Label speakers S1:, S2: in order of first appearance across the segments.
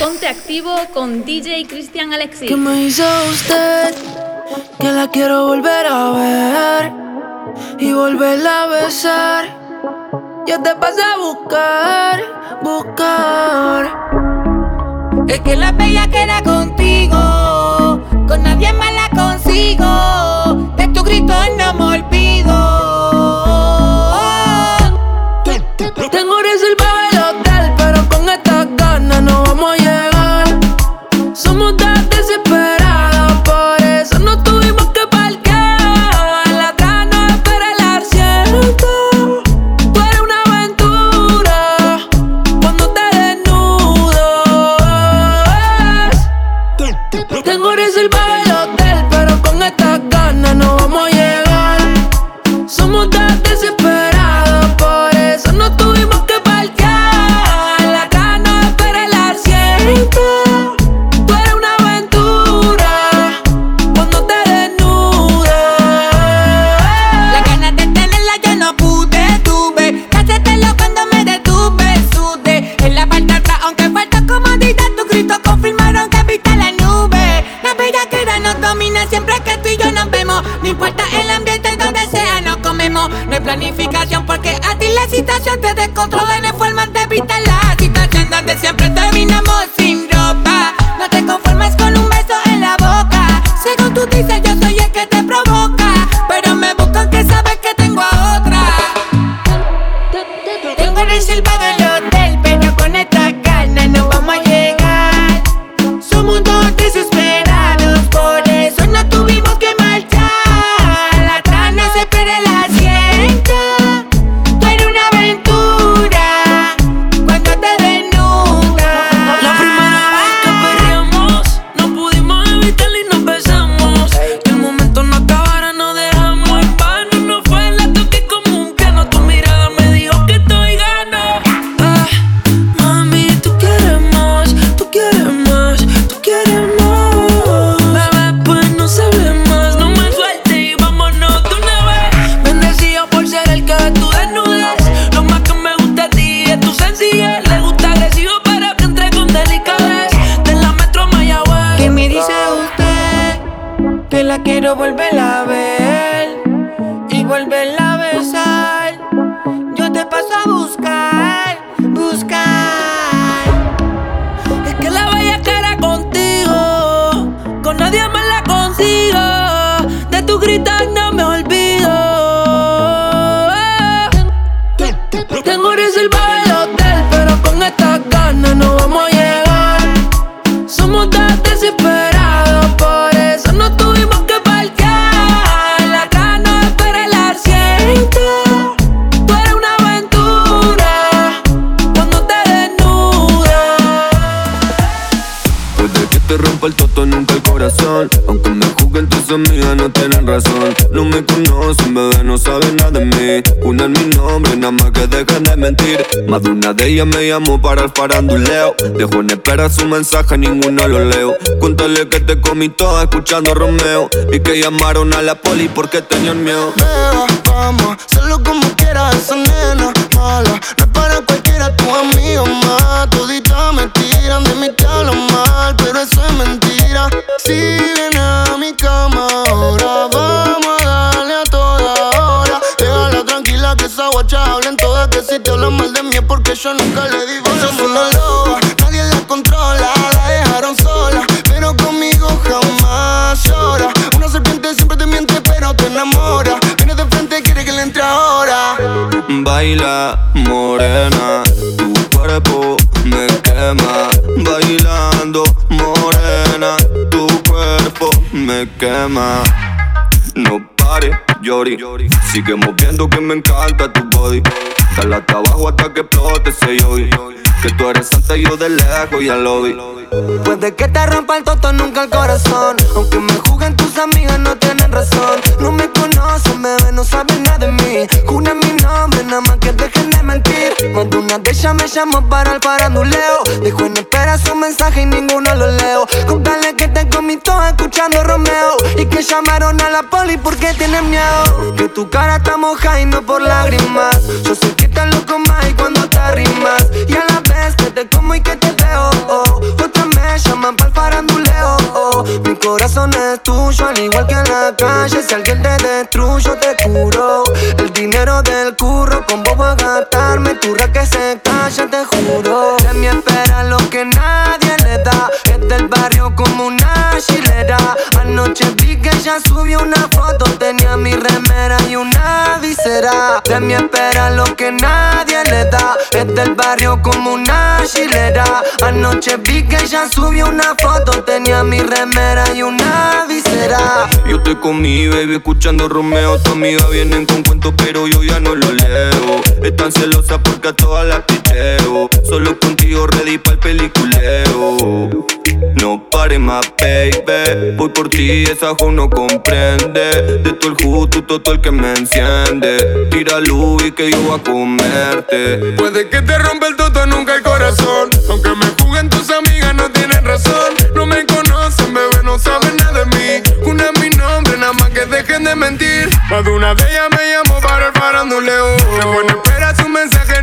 S1: Ponte activo con DJ Cristian Alexis.
S2: ¿Qué me hizo usted? Que la quiero volver a ver y volverla a besar. Yo te paso a buscar, buscar.
S3: Es que la bella queda contigo, con nadie más la consigo.
S2: Te
S3: descontrola. No hay forma de evitar la situación donde siempre
S4: ellas me llamó para el faranduleo. Dejo en espera su mensaje, ninguno lo leo. Cuéntale que te comí toda escuchando Romeo. Y que llamaron a la poli porque tenían miedo.
S5: Beba, vamos, solo como quieras es yo nunca le digo. Somos una loba, nadie la controla, la dejaron sola, pero conmigo jamás llora. Una serpiente siempre te miente, pero te enamora. Viene de frente, quiere que le entre ahora.
S4: Baila, morena, tu cuerpo me quema. Bailando, morena, tu cuerpo me quema. Sigue moviendo que me encanta tu body. Dale hasta abajo hasta que explote ese yogi. Que tú eres santa yo de lejos ya lo vi.
S5: Puede que te rompa el toto, nunca el corazón. Aunque me juzguen tus amigas, no tienen razón. No me conocen, bebé, no saben nada de mí. Juna mi nombre, nada más que dejen de mentir. De una de ellas me llamó para el faranduleo. Dijo en espera su mensaje y ninguno lo leo. Contale que te comí todo escuchando Romeo. Y que llamaron a la poli porque tienen miedo. Que tu cara está moja y no por lágrimas. Yo sé que estás loco más y cuando te arrimas. Y a la ves, que te como y que te veo. Oh llaman pa'l faranduleo.
S6: Oh, mi corazón es tuyo, al igual que en la calle. Si alguien te destruyo, te curo. El dinero del curro, con vos voy a gastarme. Tu que se calla, te juro. De mí espera lo que nadie le da. Es del barrio como una chilera. Anoche vi que ella subió una foto. Tenía mi remera y una visera. De mí espera lo que nadie le da. Es del barrio como una chilera. Anoche vi que ella subió una foto. Tenía mi remera y una visera.
S4: Yo estoy con mi baby escuchando Romeo. Tu amiga vienen con cuentos, pero yo ya no lo leo. Están celosa porque a todas las picheo. Solo contigo ready para el peliculeo. No pare más, baby. Voy por ti, esa jo no comprende. De todo el justo, todo el que me enciende. Tira luz y que yo voy a comerte.
S7: Puede que te rompa el toto, nunca el corazón. Aunque me juguen tus amigas, no me conocen, bebé, no saben nada de mí. Una es mi nombre, nada más que dejen de mentir. Más de una de ellas me llamó para el faranduleo. Qué bueno, espera su mensaje,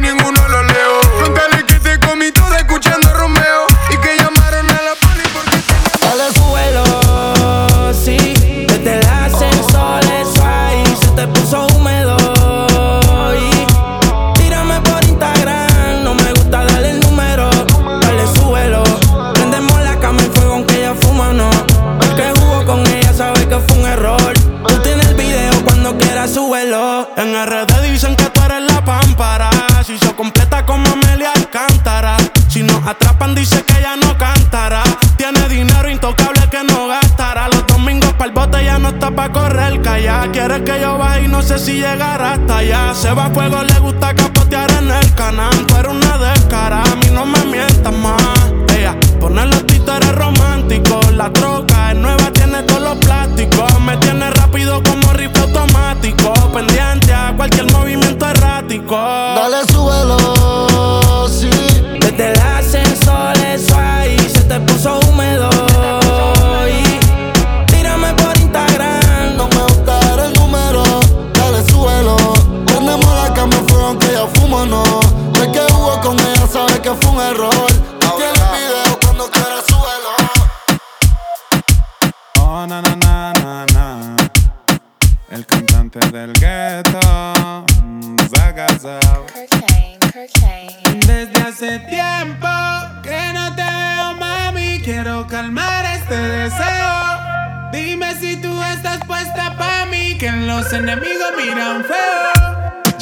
S8: atrapan, dice que ella no cantará. Tiene dinero intocable que no gastará. Los domingos para el bote ya no está pa' correr calla. Quiere que yo baje y no sé si llegará hasta allá. Se va a fuego, le gusta capotear en el canal. Tú eres una descara, a mí no me mientas más. Ella pone los títeres románticos. La troca es nueva, tiene todos los plásticos. Me tiene rápido como rifle automático. Pendiente a cualquier movimiento errático.
S6: Dale, súbelo, un error. Tiene el video cuando quiera, súbelo.
S9: Oh, na, na, na, na, na. El cantante del gueto. mm, Zagazao.
S10: Cocaine, cocaine.
S9: Desde hace tiempo que no te veo, mami. Quiero calmar este deseo. Dime si tú estás puesta pa' mí, que los enemigos miran feo.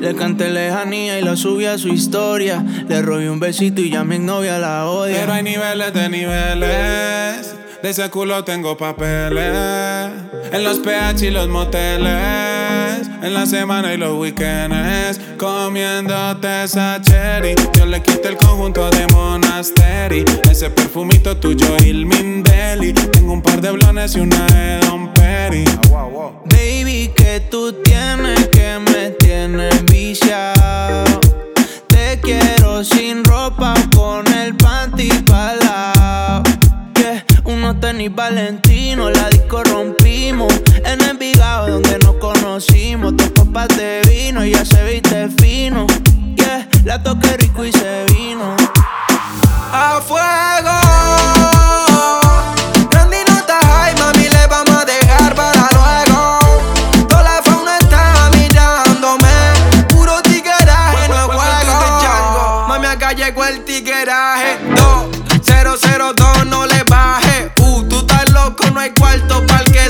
S11: Le canté lejanía y la subí a su historia. Le robé un besito y ya mi novia la odia.
S9: Pero hay niveles de niveles. De ese culo tengo papeles. En los PH y los moteles. En la semana y los weekends. Comiéndote esa cherry. Yo le quité el conjunto de Monasteri. Ese perfumito tuyo, Ilmin tengo un par de blones y una de Don Peri.
S11: Baby, que tú tienes que me tienes viciado. Te quiero sin ropa, con el panty palao. Yeah, unos tenis valentino, la disco rompimos. En el Vigado donde nos conocimos, dos copas de vino, y ya se viste fino. Yeah, la toqué rico y se vino.
S7: A fuego.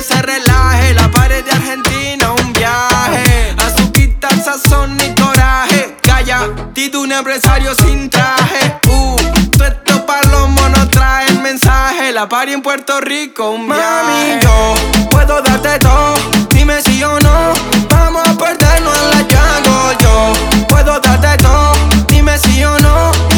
S7: se relaje. La pared de Argentina, un viaje. Azuquita, sazón y coraje. Calla, tito un empresario sin traje. Uh, todo esto pa' los monos trae el mensaje. La pared en Puerto Rico, un viaje. Mami, yo puedo darte todo. Dime si o no. Vamos a perdernos en la jungle. Yo puedo darte todo. Dime si o no.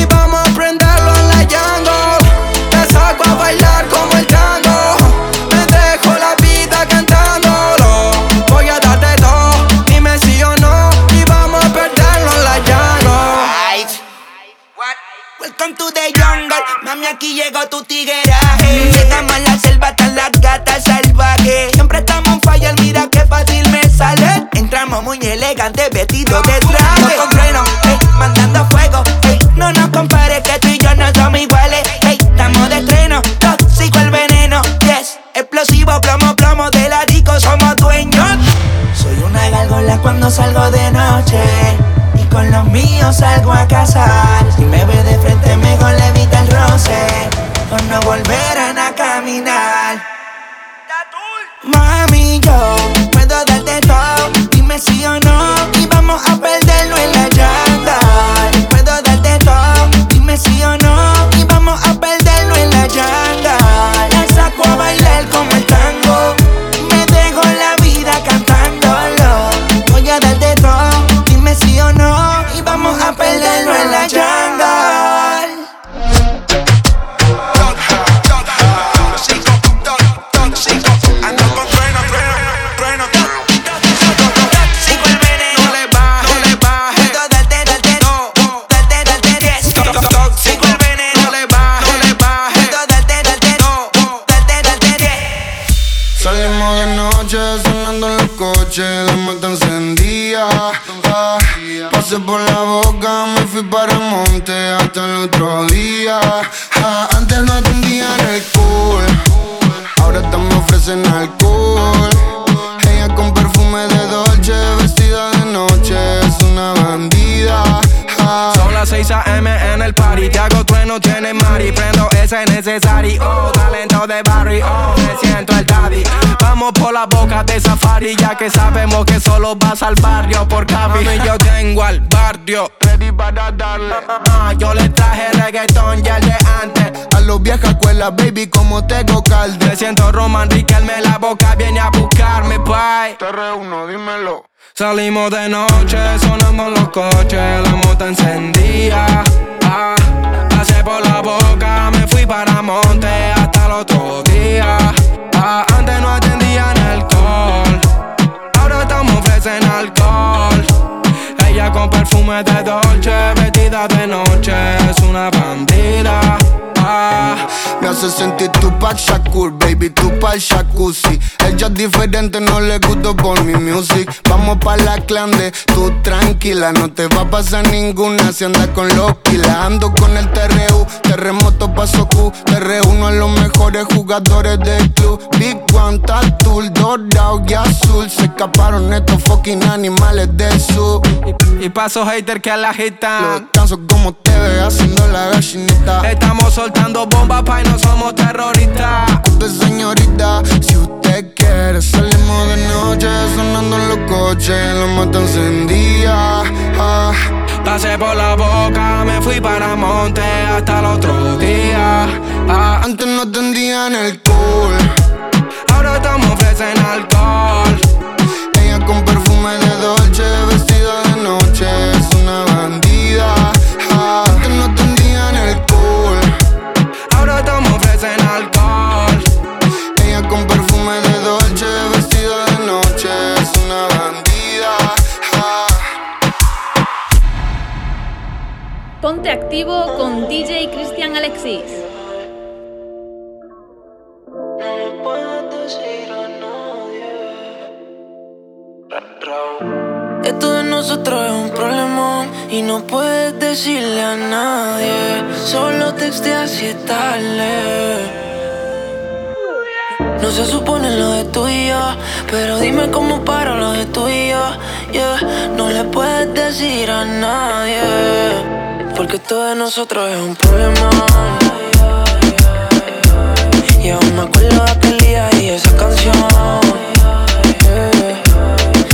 S7: con tu de jungle.
S12: Mami, aquí llegó tu tigueraje.
S7: Al barrio, ready para darle. Ah, yo le traje reggaetón ya de antes.
S5: A los viejas escuelas, baby, como tengo calde.
S7: Me siento Roman Riquelme, la boca viene a buscarme, bye.
S5: Te reúno, dímelo.
S7: Salimos de noche, sonando los coches, la moto encendía. Ah, pasé por la boca, me fui para monte hasta el otro día. Ah, antes no atendían alcohol, ahora estamos ofrecen alcohol. Con perfume de Dolce, vestida de noche, es una bandida. Ah,
S5: Me hace sentir Tupac Shakur, baby, tu pa'l jacuzzi. Ella es diferente, no le gusto por mi music. Vamos pa' la clande, tú tranquila, no te va a pasar ninguna si andas con los kilas. Ando con el TRU, terremoto paso Q. Te reúno a los mejores jugadores del club. Big One, Tattoo, dorado y azul. Se escaparon estos fucking animales del sur.
S7: y paso hater que a la
S5: Los
S7: agitan.
S5: descanso como te ve haciendo la gallinita.
S7: Estamos soltando bombas, pa' y no somos terroristas.
S5: Señorita, si usted quiere salimos de noche sonando en los coches, la moto encendida. Ah,
S7: Pasé por la boca, me fui para monte hasta el otro día. Ah,
S5: antes no tendían el cool,
S7: ahora estamos ofrecen alcohol.
S5: ella con perfume de Dolce,
S1: Ponte activo con DJ Cristian Alexis.
S2: Esto de nosotros es un problemón y no puedes decirle a nadie. Solo texteas si es tarde. No se supone lo de tú y pero dime cómo para lo de tú y. No le puedes decir a nadie, porque esto de nosotros es un problemón. Y aún me acuerdo de aquel día y esa canción.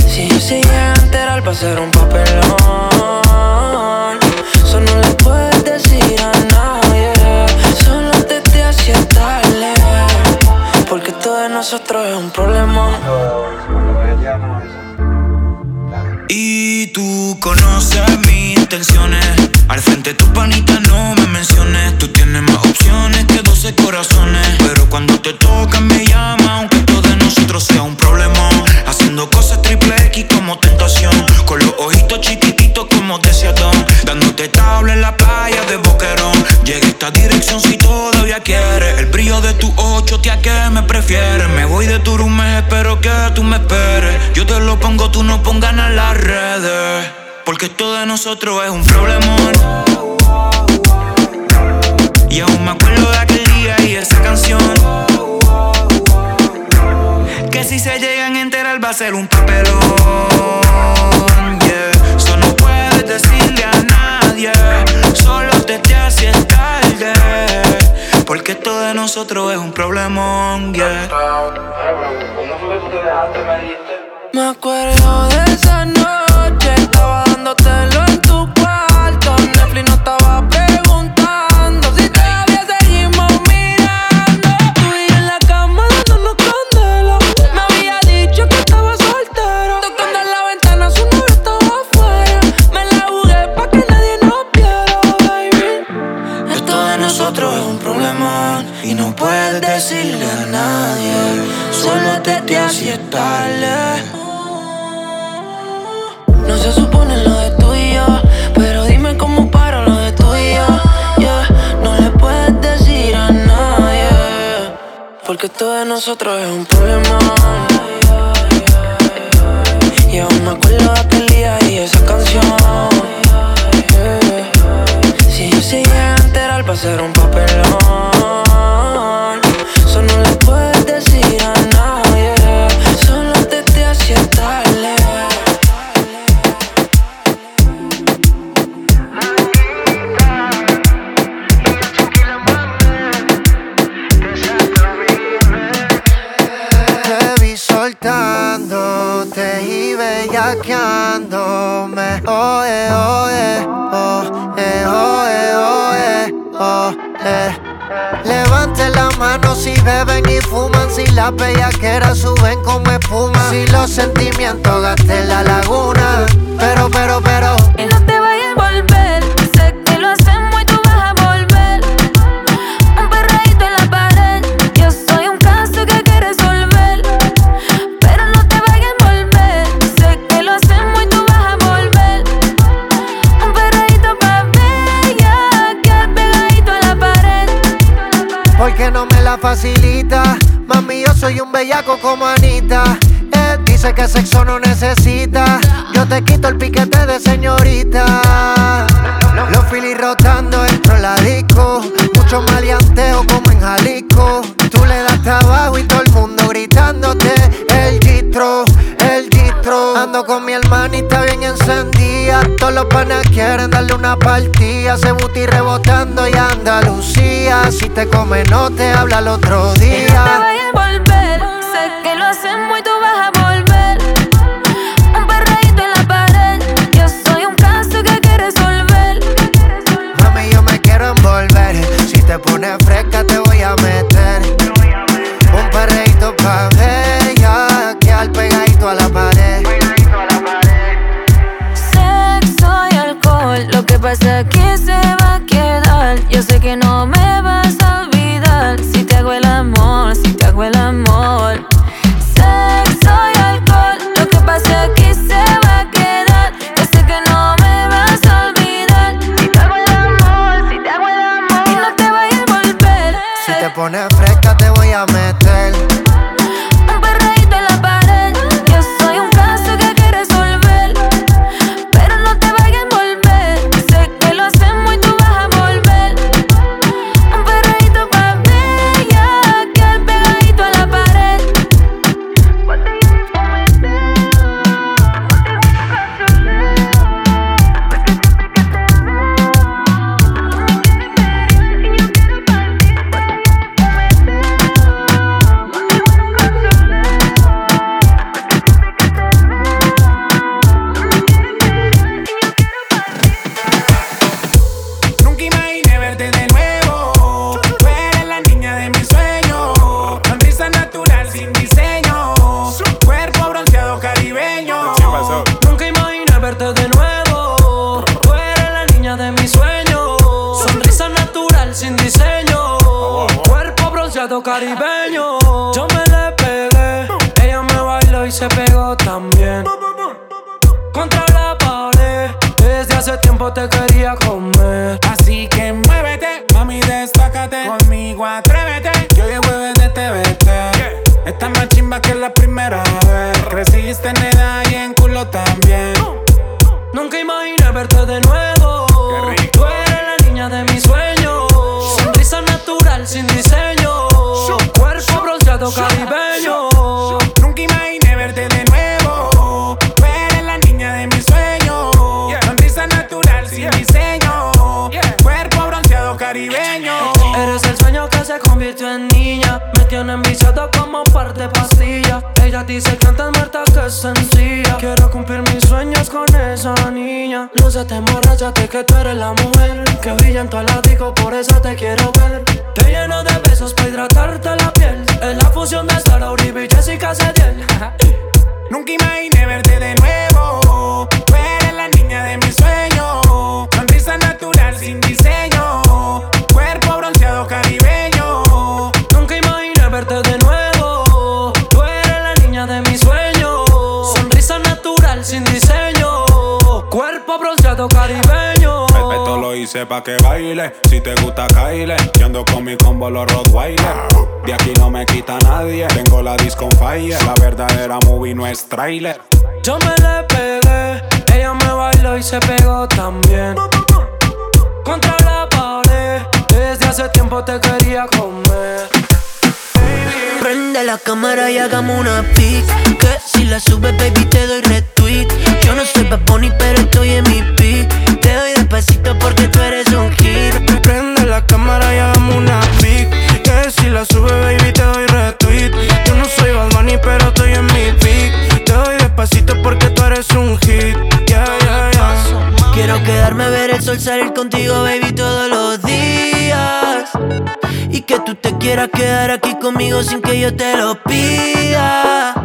S2: Si yo se a enterar va a ser un papelón Eso no le puedes decir a nadie Solo te te hacía tarde Porque todo de nosotros es un problema
S13: Y tú conoces mis intenciones. Al frente tu panita no me menciones. Tú tienes más opciones que 12 corazones. Pero cuando te tocan me llama, aunque todo de nosotros sea un problema. Haciendo cosas triple X como tentación. Con los ojitos chiquititos como deseadón. Dándote tabla en la playa de Boquerón. Llega esta dirección si todavía quieres. El brillo de tu ocho, tía, que me prefieres. Me voy de tu espero que tú me esperes. Yo te lo pongo, tú no pongas en las redes. Porque esto de nosotros es un problemón. Y aún me acuerdo de aquel día y esa canción. Que si se llegan a enterar va a ser un papelón. Yeah. Eso no puedes decirle a nadie. Solo te te haces tarde. Porque esto de nosotros es un problemón. Yeah.
S2: Me acuerdo de esa noche nosotros es un
S14: facilita. Mami, yo soy un bellaco como Anita. Él dice que sexo no necesita. Yo te quito el piquete de señorita. Los filis rotando dentro de la disco. Mucho maleanteo como en Jalisco. Tú le das trabajo y todo el mundo gritándote. El gistro, Ando con mi hermanita bien encendida. Todos los panas quieren darle una partida. Se buti rebotando y Andalucía. Si te come, no te habla el otro
S15: Y no te
S14: día.
S15: vayas a volver, Yo sé que no
S9: hace tiempo niña. Me tiene enviciado como parte pastilla. Ella dice que antes muerta que sencilla. Quiero cumplir mis sueños con esa niña. No se te emborrachate que tú eres la mujer. Que brilla en tu disco, por eso te quiero ver. Te lleno de besos para hidratarte la piel. Es la fusión de Sara Uribe y Jessica Cediel.
S2: Nunca imaginé verte de nuevo. Tú eres la niña de mis sueños. Sonrisa natural sin diseño. Caribeño.
S16: Esto lo hice pa' que baile. Si te gusta, caile. Yo ando con mi combo los Rottweiler. De aquí no me quita nadie. Tengo la disco on fire. La verdadera movie no es trailer.
S9: Yo me le pegué. Ella me bailó y se pegó también. Contra la pared. Desde hace tiempo te quería comer.
S17: Prende la cámara y hagamos una pic Que si la subes, baby, te doy retweet yo no soy Bad Bunny, pero estoy en mi beat. Te doy despacito porque tú eres un hit.
S18: Prende la cámara y hagamos una pic Que si la sube, baby, te doy retweet. Yo no soy Bad pero estoy en mi beat. Te doy despacito porque tú eres un hit. Yeah, yeah, yeah.
S17: Quiero quedarme a ver el sol salir contigo, baby, todos los días. Y que tú te quieras quedar aquí conmigo sin que yo te lo pida.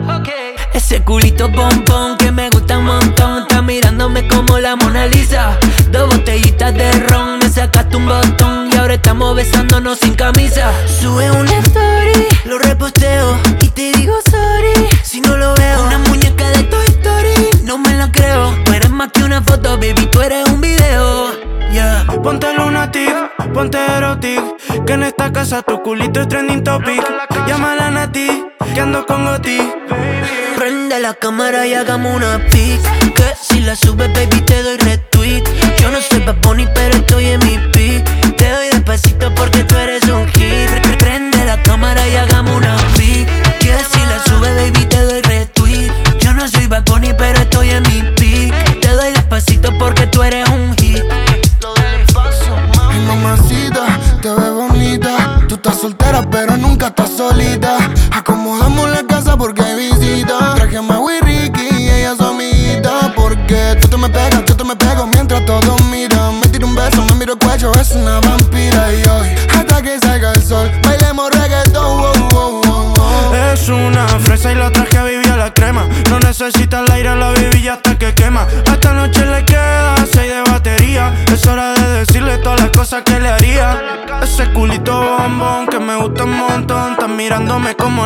S17: Ese culito pompón que me gusta un montón. Está mirándome como la Mona Lisa. Dos botellitas de ron, me sacaste un botón. Y ahora estamos besándonos sin camisa. Sube una story, lo reposteo Y te digo sorry, si no lo veo Una muñeca de Toy Story, no me la creo. Tú eres más que una foto, baby, tú eres un video. Yeah,
S2: ponte lunatic, ponte erotic. Que en esta casa tu culito es trending topic. Llámala a Nati, que ando con Goti.
S17: Prende la cámara y hagamos una pic. Que si la subes, baby, te doy retweet. Yo no soy Bad Bunny, pero estoy en mi pic. Te doy despacito porque tú eres un hit. Prende la cámara y hagamos una pic. Que si la subes, baby,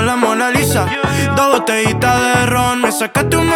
S18: la
S2: Mona Lisa. Dos botellitas de ron, me sacaste un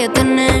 S19: voy
S20: a tener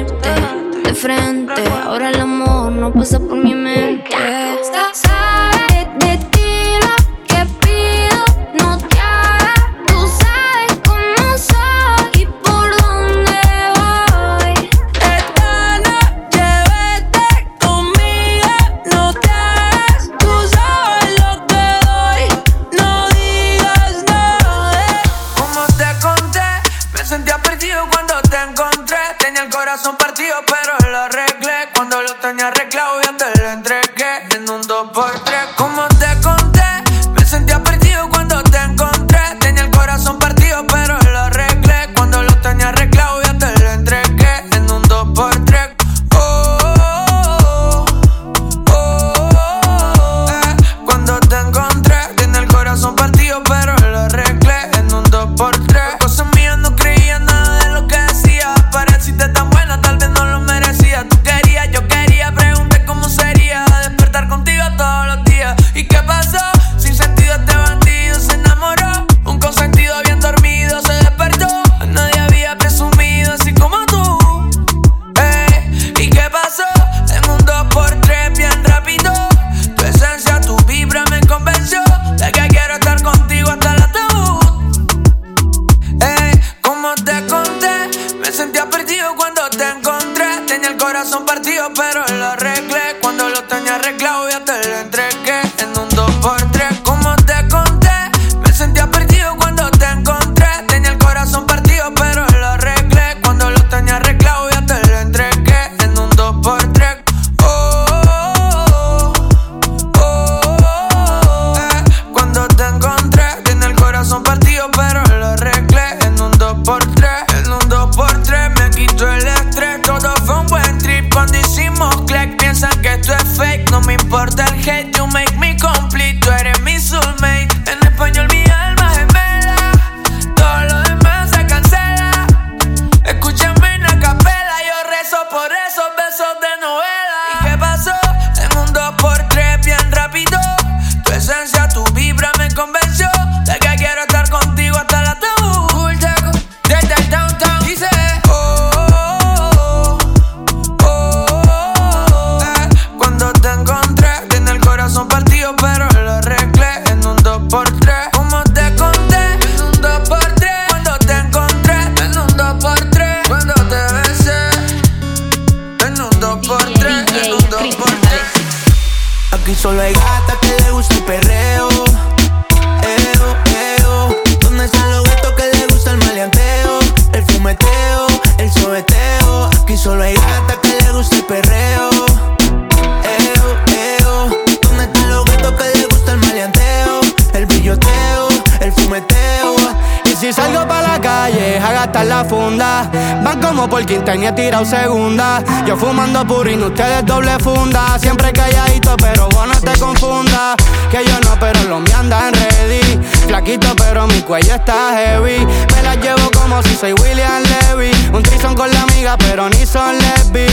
S20: como por quinta y he tirado segunda. Yo fumando purín, ustedes doble funda. Siempre calladito, pero vos no te confundas. Que yo no, pero los me andan ready. Flaquito, pero mi cuello está heavy. Me la llevo como si soy William Levy. Un trison con la amiga, pero ni son lesbi.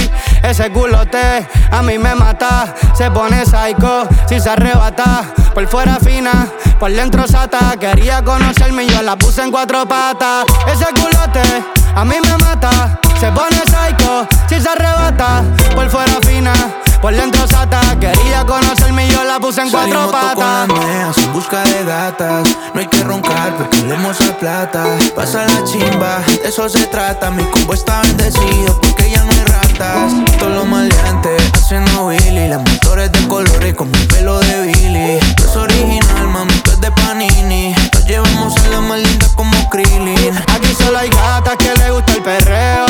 S20: Ese culote a mí me mata. Se pone psycho si se arrebata. Por fuera fina, por dentro sata. Quería conocerme y yo la puse en cuatro patas. Ese culote a mí me mata. Se pone psycho si se arrebata. Por fuera fina, por dentro sata. Quería conocerme y yo la puse en cuatro
S11: Salimos
S20: patas.
S11: en busca de gatas. No hay que roncar porque leemos a plata. Pasa la chimba, de eso se trata. Mi combo está bendecido porque ya no hay ratas. Todos los maleantes haciendo Willy. Las motores de colores con mi pelo de Billy. No es original, mami, tú es de Panini. Llevamos a la linda como Krillin.
S20: Aquí solo hay gatas que le gusta el perreo.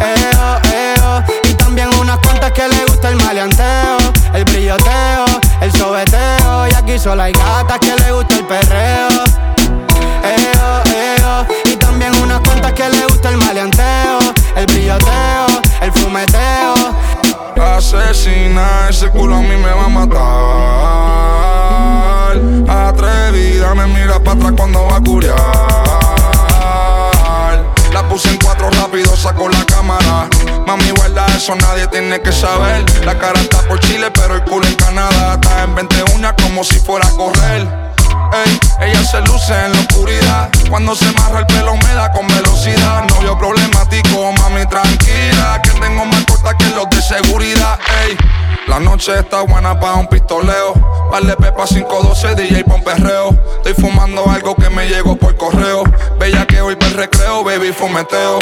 S20: Eo, eo. Y también unas cuantas que le gusta el maleanteo, el brilloteo, el sobeteo. Y aquí solo hay gatas que le gusta el perreo. Eo, eo. Y también unas cuantas que le gusta el maleanteo, el brilloteo, el fumeteo.
S21: Asesina, ese culo a mí me va a matar. Atrevida, me mira para atrás cuando va a curiar. La puse en cuatro rápido, saco la cámara. Mami, guarda eso, nadie tiene que saber. La cara está por Chile, pero el culo en Canadá. Está en 21 como si fuera a correr. Ey, ella se luce en la oscuridad. Cuando se marra el pelo me da con velocidad. Novio problemático, mami tranquila. Que tengo más corta que los de seguridad. Ey, la noche está buena para un pistoleo. Vale Pepa 512, DJ pon perreo. Estoy fumando algo que me llegó por correo. Bella que hoy el recreo, baby fumeteo.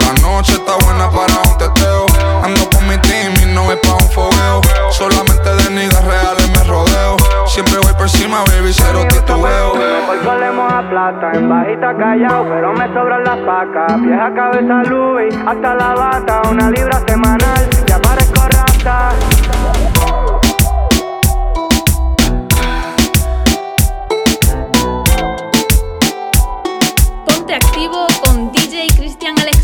S21: La noche está buena para un teteo. Ando con mi team y no es pa' un fogueo. Solamente de niggas reales me rodeo. Siempre voy por encima, baby, cero titubeo.
S20: Hoy solemos a plata, en bajita callao, pero me sobran las pacas. Vieja cabeza Louis, hasta la bata, una libra semanal, ya parezco rata.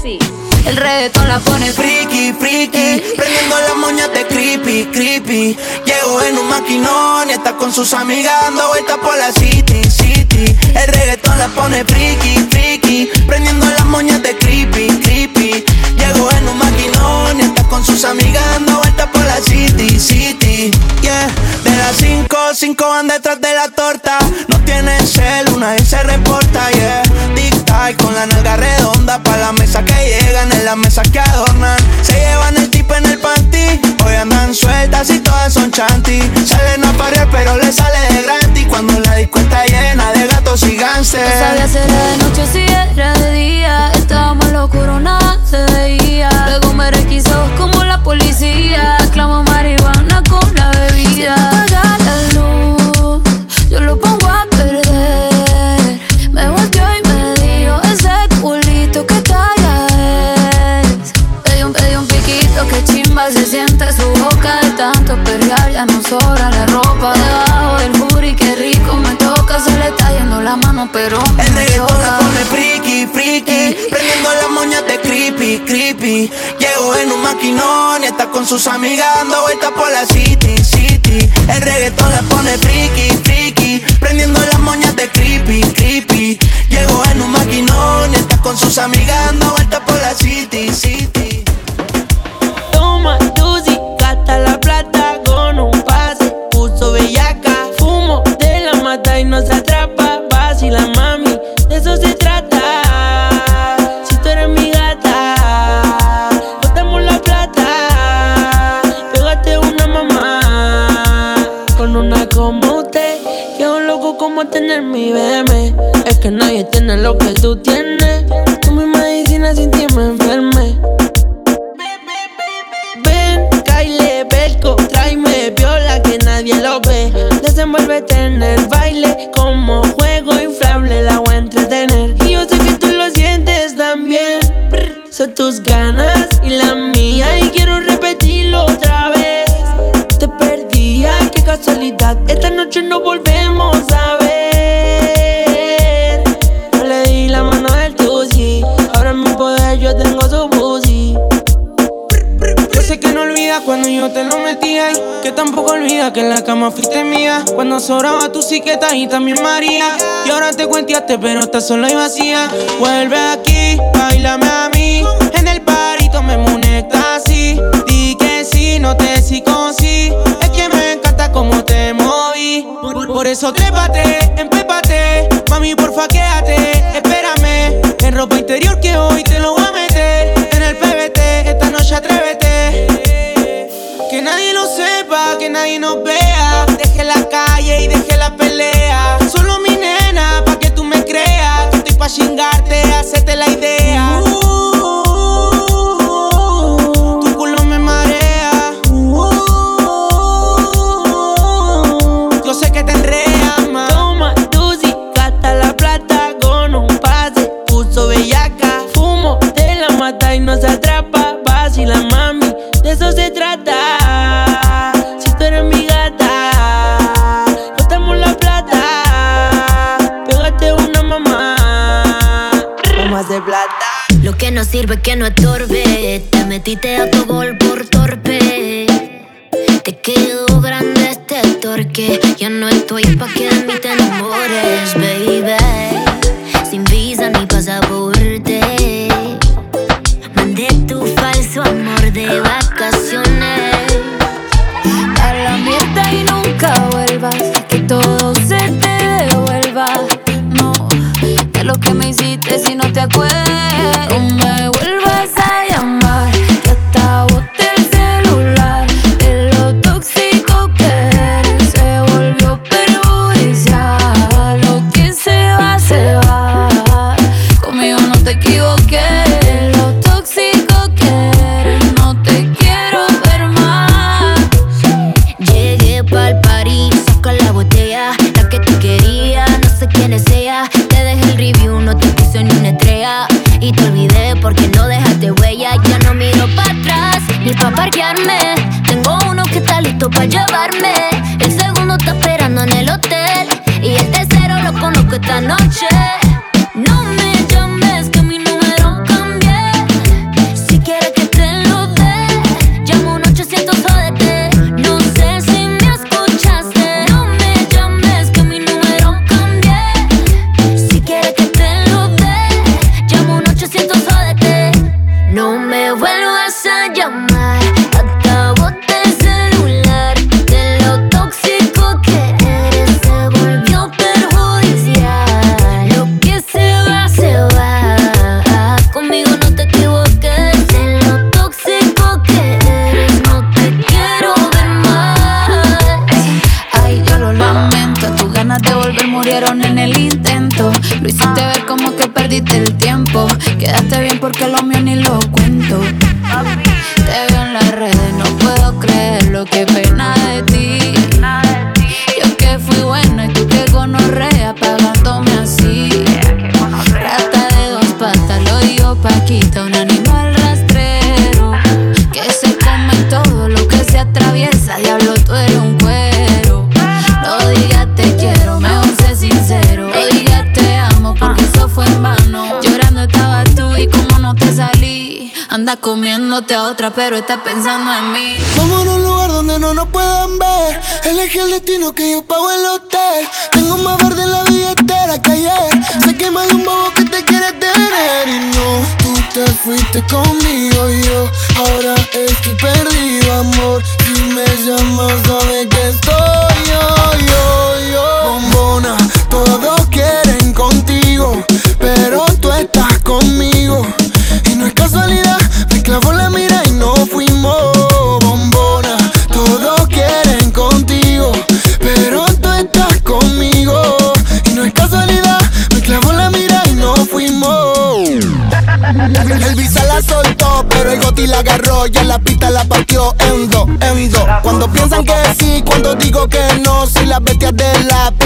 S17: El reggaetón la pone
S11: Friki, friki, prendiendo las moñas de creepy, creepy. Llego en un maquinón y está con sus amigas dando vueltas por la city, city. El reggaetón la pone friki, friki, prendiendo las moñas de creepy, creepy. Llego en un maquinón y está con sus amigas dando vueltas por la city, city. Yeah, de las cinco, cinco van detrás de la torta. No tiene cel, una vez se reporta, yeah. Tic-tac con la nalga redonda pa' la mesa que llegan, en la mesa que adornan. Se llevan el tipo en el panty. Hoy andan sueltas y todas son chanty. Salen a parir, pero le sale de gratis. Cuando la disco está llena de gatos y
S15: No sabía
S11: gánster.
S15: si era de noche si era de día. Estábamos locuro, nada se veía. Luego me requisó como la policía. Clamo marihuana con la bebida. Ya no sobra la ropa debajo del booty. Qué rico me toca, se le está yendo la mano, pero
S11: El reggaetón la
S15: toca.
S11: pone friki, friki. Prendiendo las moñas de creepy, creepy. Llego en un maquinón y está con sus amigas dando vueltas por la city, city. El reggaetón la pone friki, friki. Prendiendo las moñas de creepy, creepy. Llego en un maquinón y está con sus amigas dando vueltas por la city, city
S22: mi BM. Es que nadie tiene lo que tú tienes. Tú mi medicina sin ti me enferme. Ven,
S11: fraile, belco, tráeme viola que nadie lo ve. Desenvuélvete en el baile como juego inflable, la voy a entretener. Y yo sé que tú lo sientes también. Son tus ganas y la mía y quiero repetirlo otra vez. Te perdí, ay qué casualidad. Esta noche no volvemos a
S23: te lo metí ahí. Que tampoco olvida que en la cama fuiste mía. Cuando sobraba tu siqueta y también María. Y ahora te cuenteaste, pero estás sola y vacía. Vuelve aquí, bailame a mí. En el parito me munecta así. Di que sí, no te sí. Es que me encanta cómo te moví. Por, por eso trépate, empépate. Mami, porfa, quédate. Espérame. En ropa interior que hoy te lo voy a meter. En el PBT, esta noche atrévete. Que nadie lo sepa, que nadie nos vea. Deje la calle y deje la pelea. Solo mi nena, pa' que tú me creas. Que estoy pa' chingarte, hacerte la idea. Tu culo me marea. Yo sé que te enreas, ma.
S11: Toma, Tusi, gasta la plata con un pase. Puso bellaca, fumo, te la mata y no se
S24: no sirve que no estorbe. Te metiste a tu gol por torpe. Te quedó grande este torque. Ya no estoy pa' que
S15: pero estás pensando en mí.
S5: Vamos a un lugar donde no nos puedan ver. Elegí el destino que yo pago piensan que sí, cuando digo que no, soy la bestia del lápiz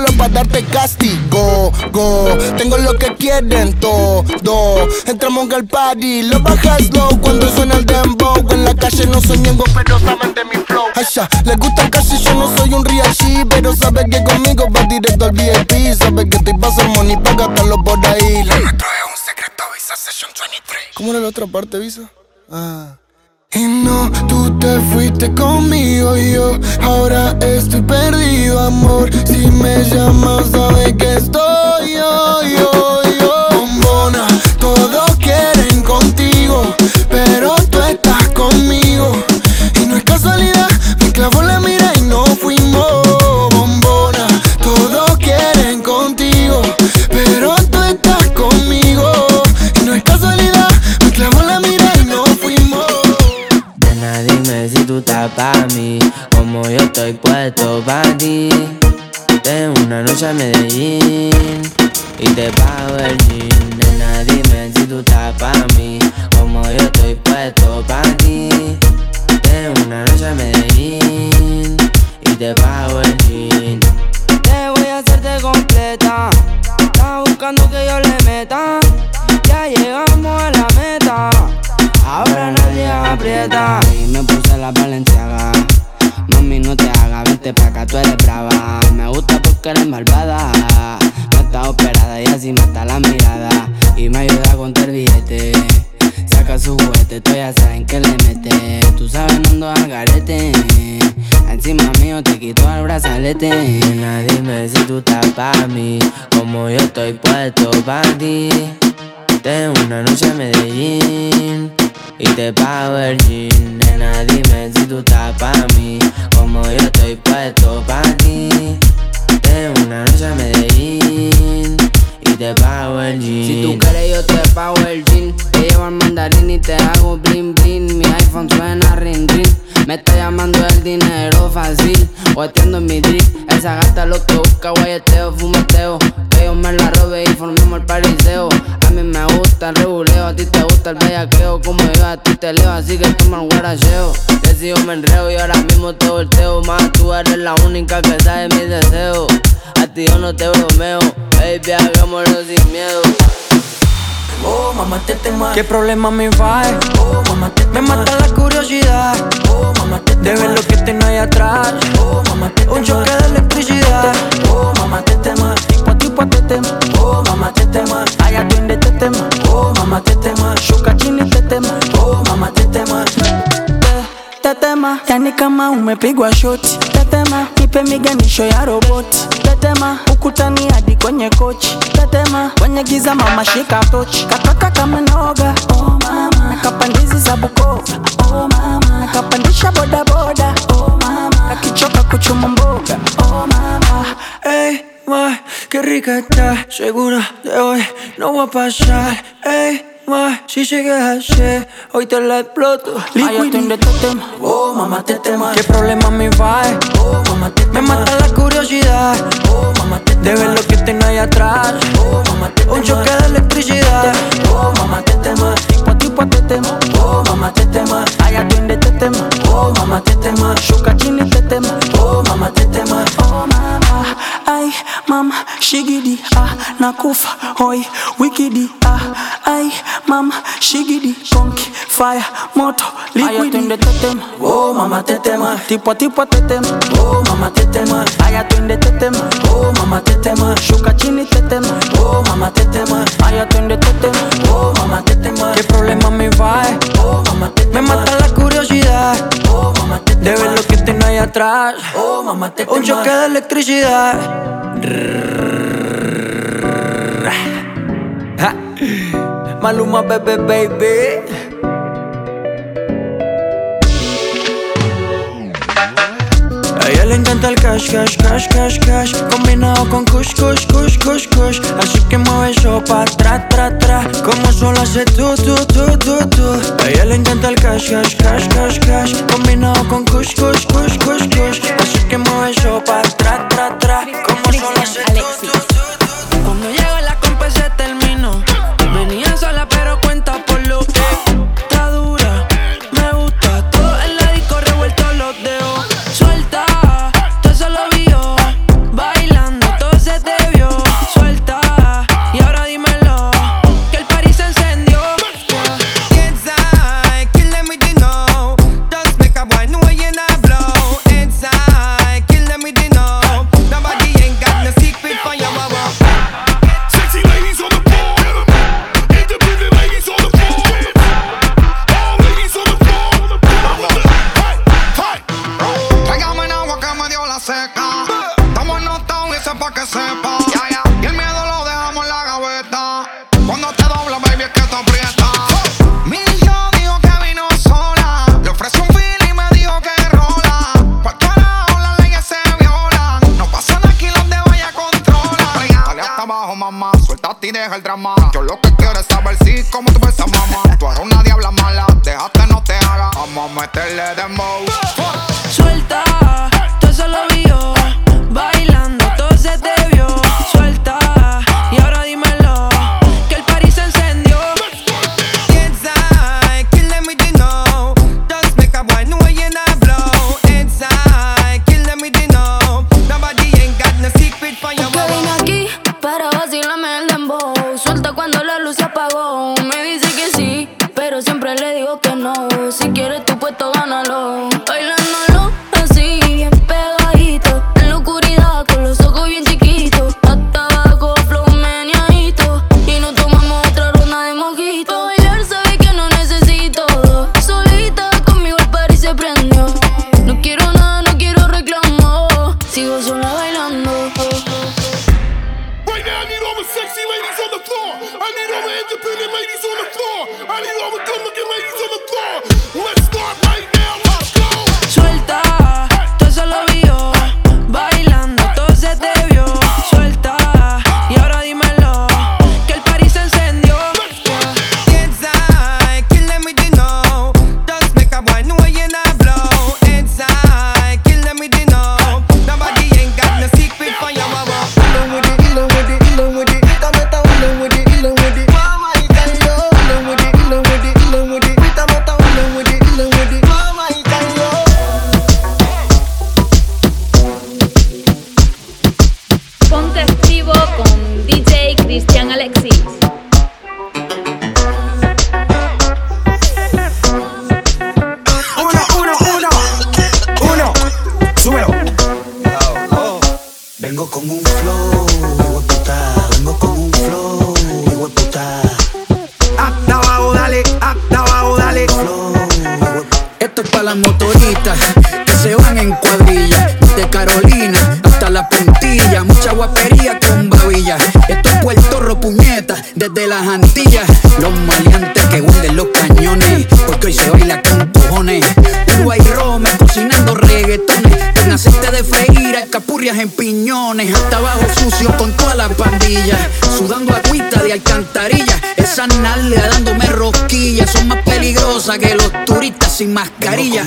S5: para darte castigo. Go, tengo lo que quieren todo. Entramos al party, lo bajas low cuando suena el dembow. En la calle no soy miembro, pero saben de mi flow. Asha, les gusta casi yo no soy un real pero sabe que conmigo va directo al VIP. Sabe que te pasa money para gastarlo por ahí. La metro es un secreto, Visa Session 23. ¿Cómo era la otra parte, Visa? Ah. Y no, tú te fuiste conmigo y yo ahora estoy perdido, amor. Si me llamas, sabes que estoy yo, yo.
S25: Pa' mí, como yo estoy puesto pa' ti. De una noche a Medellín y te pago el jean. Nena, dime si tú estás pa' mí, como yo estoy puesto pa' ti. De una noche a Medellín y te pago el jean.
S26: Te voy a hacerte completa. Estás buscando que yo le meta. Ya llegamos a la meta. Ahora nadie aprieta. Y me puse la valenciaga. Mami, no te hagas, vente pa' acá, tú eres brava. Me gusta porque eres malvada. No está operada y así mata la mirada. Y me ayuda a contar billete. Saca su juguete, tú ya saben que le mete. Tú sabes, no ando al garete. Encima mío te quito el brazalete.
S25: Nena, dime si tú estás pa' mí, como yo estoy puesto pa' ti. De una noche a Medellín y te pago el jean. Nena, dime si tú estás pa' mí, como yo estoy puesto pa' ti. De una noche a Medellín y te pago el jean.
S26: Si tú quieres yo te pago el jean. Te llevo al mandarín y te hago bling bling. Mi iPhone suena ring ring Me está llamando el dinero fácil. Guateando en mi drip. Esa gata lo que busca guayeteo, fumeteo. Que yo me la robe y formemos el pariseo. A mí me gusta el reguleo A ti te gusta el bellaqueo. Como yo a ti te leo Así que toma el guaracheo. Que si yo me enreo y ahora mismo te volteo. Más tú eres la única que sabe mis deseos. A ti yo no te bromeo. Baby, sin miedo
S17: Oh, mamá, te tema.
S26: ¿Qué problema me va?
S17: Oh, mamá, te
S26: Me mata la curiosidad
S17: Oh, mamá, te
S26: de ver lo que tengo ahí atrás.
S17: Oh, mamá, te
S26: Un choque de electricidad.
S17: Oh, mamá, te tema.
S26: Tipo a tipo te tema.
S17: Oh, mamá, te tema.
S26: Ay, atiende te tema.
S17: Oh, mamá, te tema.
S26: Shuka chini te tema.
S17: Oh, mamá, te tema.
S26: Tetema, yani kama umepigwa shoti. Tetema, nipe miganisho ya roboti. Tetema, ukutani hadi kwenye kochi. Tetema, kwenye giza mama shika tochi. Kataka kama noga, oh mama. Nakapandizi za Bukoba, oh mama. Nakapandisha boda oh mama. Nakichoka kuchuma mboga, oh mama. hey, ma, qué rica está. Segura de hoy no va a pasar. Ey, ma, si llegas ayer, hoy te la exploto. Liquid de tema.
S17: Oh, mamá, te tema.
S26: ¿Qué problema me va?
S17: Oh, mamá, te
S26: Me mata la curiosidad
S17: Oh, mamá, te
S26: de ver lo que tengo ahí atrás.
S17: Oh, mamá, te
S26: Un choque de electricidad.
S17: Oh, mamá, te tema.
S26: Tipo tipo te tema.
S17: Oh, mamá, te tema.
S26: Ay, atiende te tema.
S17: Oh, mamá, te tema.
S26: Shuka chini te tema.
S17: Oh, mamá, te tema.
S26: Oh mama, ay mama, shigidi ah nakufa hoi wikidi ah ay mama, shigidi konki fire moto liquidi te tema.
S17: Oh, mamá, te tema.
S26: Tipo a tipo te tema.
S17: Oh, mamá, te tema.
S26: Ay, atiende te tema.
S17: Oh, mamá, te tema.
S26: Shuka chini te tema.
S17: Oh, mamá, te tema.
S26: Ay, atiende te tema.
S17: Oh, mamá, te tema.
S26: ¿Qué problema me va?
S17: Oh, mamá, te
S26: Me
S17: tema.
S26: mata la curiosidad.
S17: Oh, mamá, te
S26: de ver lo que tiene ahí atrás.
S17: Oh, mamá, te
S26: Un choque de electricidad. Maluma, bebé, baby.
S2: a ella le encanta el cash, cash, cash, cash, cash Combinado con kush, kush, kush, kush, kush Así que mueve eso pa' atrás, tra, tra Como solo hace tú, tú, tú, tú, tú A ella cash, cash, cash, cash, cash. Combinado com kush, kush
S22: los
S27: turistas sin mascarilla.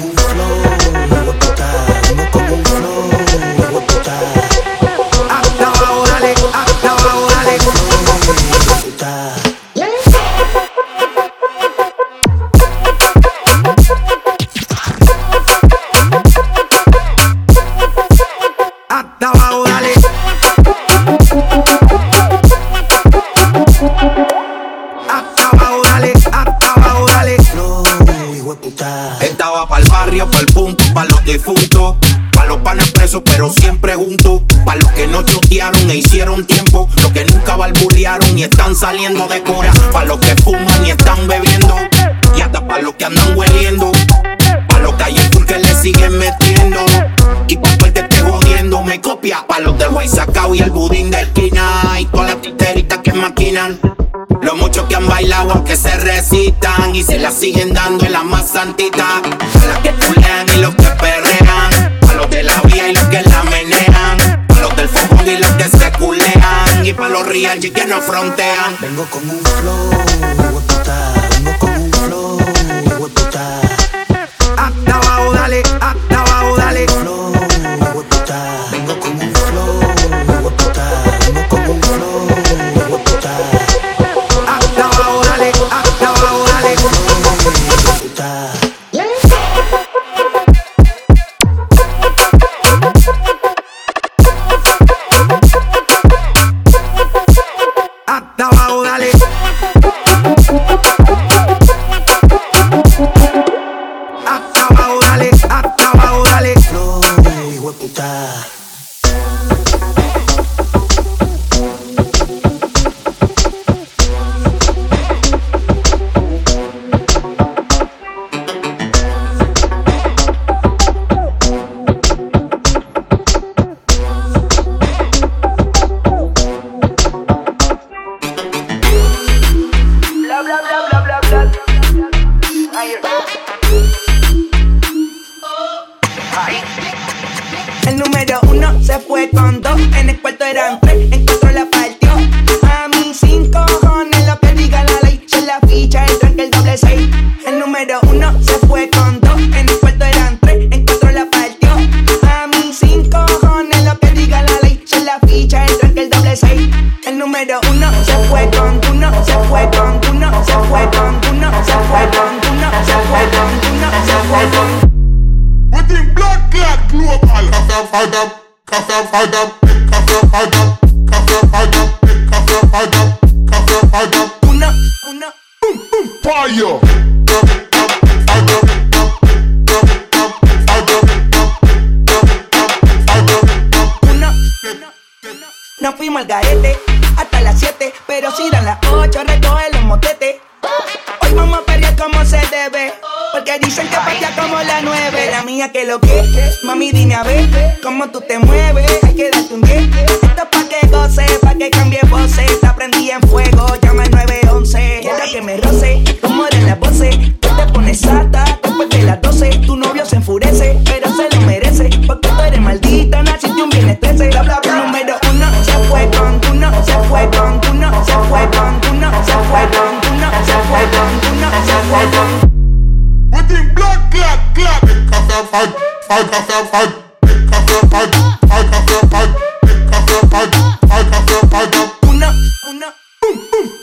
S28: defunto. Pa' los panes presos, pero siempre juntos. Pa' los que no chotearon e hicieron tiempo. Los que nunca balbulearon y están saliendo de cora. Pa' los que fuman y están bebiendo. Y hasta pa' los que andan hueliendo. Pa' los que ayer porque le siguen metiendo. Y pa' que esté jodiendo me copia. Pa' los del Guaysacao y el budín de esquina. Y todas las titeritas que maquinan. Lo mucho que han bailado aunque se recitan y se la siguen dando en la más santita. La que los real y que no frontean.
S12: Vengo con un flow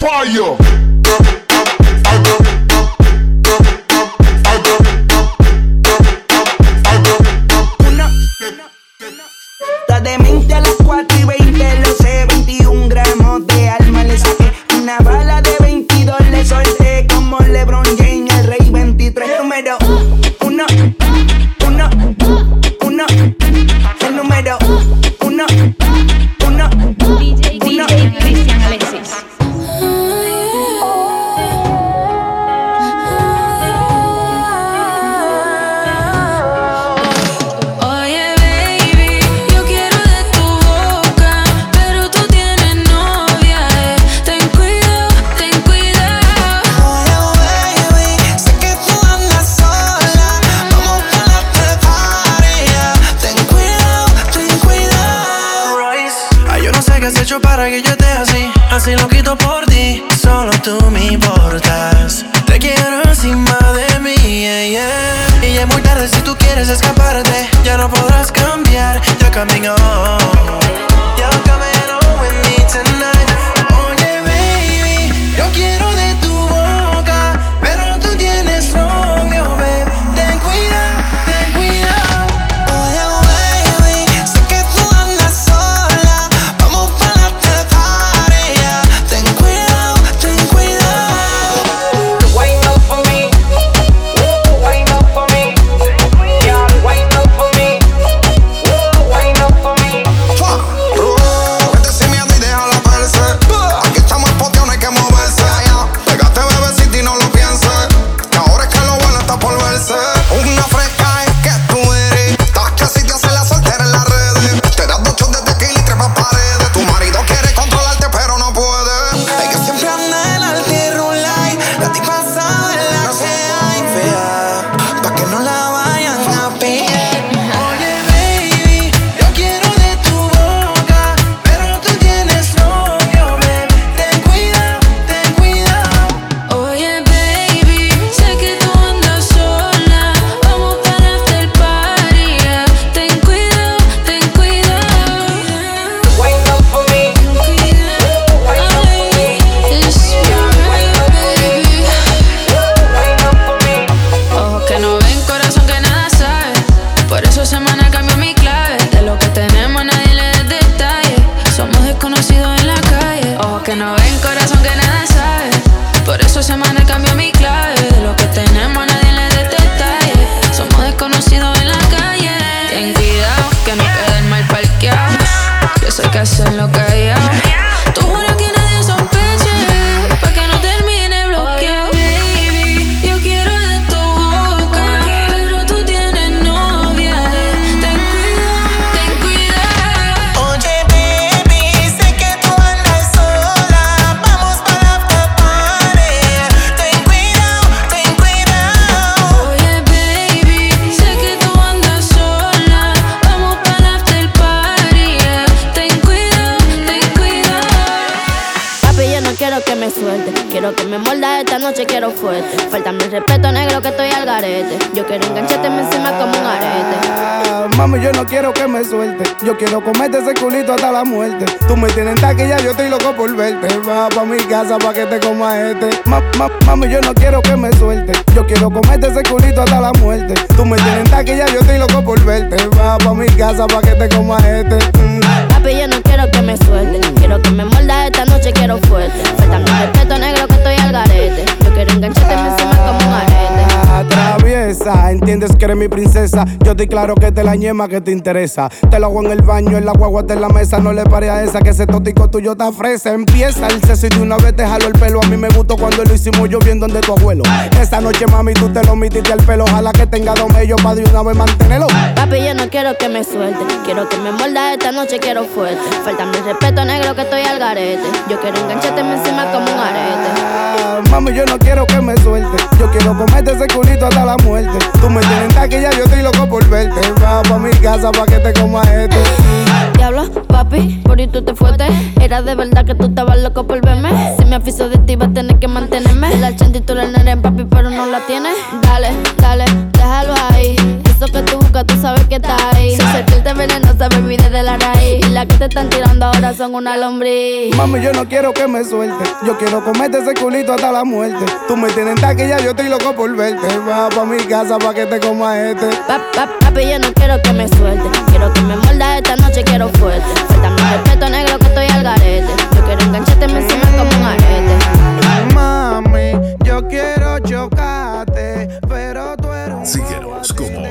S19: Fire!
S29: Yo quiero
S30: engancharte encima como un arete.
S31: Ah, Mami, yo no quiero que me suelte. Yo quiero comerte ese culito hasta la muerte. Tú me tienes en taquilla, yo estoy loco por verte. Va pa' mi casa pa' que te coma este. Ma- ma- mami, yo no quiero que me suelte. Yo quiero comerte ese culito hasta la muerte. Tú me tienes en taquilla, yo estoy loco por verte. Va pa' mi casa pa' que te coma este. Mm.
S30: Papi, yo no quiero que me suelte. Quiero que me molda esta noche, quiero fuerte. Faltame el respeto, negro, que estoy al garete. Yo quiero engancharte encima como un arete.
S31: Atraviesa, entiendes que eres mi princesa. Yo estoy claro que te la ñema que te interesa. Te lo hago en el baño, en la guagua, en la mesa. No le pare a esa que ese tótico tuyo está fresa. Empieza el sexo y de una vez te jalo el pelo. A mí me gustó cuando lo hicimos yo bien donde tu abuelo. Esta noche, mami, tú te lo metiste al pelo. Ojalá que tenga dos mellos para de una vez mantenerlo.
S30: Papi, yo no quiero que me suelte. Quiero que me molda esta noche, quiero fuerte. Faltame el respeto, negro, que estoy al garete. Yo quiero engancharte encima como un arete.
S31: Ah, Mami, yo no quiero que me suelte. Yo quiero comerte ese culito hasta la muerte. Tú me tienes en taquilla, yo estoy loco por verte. Va pa' mi casa pa' que te coma este.
S30: Diablo, papi, por tú te fuiste. Era de verdad que tú estabas loco por verme. Si me afiso de ti, vas a tener que mantenerme. La tú la nena, papi, pero no la tienes. Dale, dale, déjalo ahí. Eso que tú buscas, tú sabes que está ahí. Si sentirte venenosa, baby, desde la raíz. Y la que te están tirando ahora son una lombriz.
S31: Mami, yo no quiero que me suelte. Yo quiero comerte ese culito hasta la muerte. Tú me tienes en taquilla, yo estoy loco por verte. Va pa' mi casa pa' que te coma este.
S30: Pa- pa- Papi, yo no quiero que me suelte. Quiero que me molda esta noche, quiero fuerte. Faltame el respeto, negro, que estoy al garete. Yo quiero engancharte encima como un arete.
S31: Mami, yo quiero chocarte, pero tú eres
S32: Síguenos como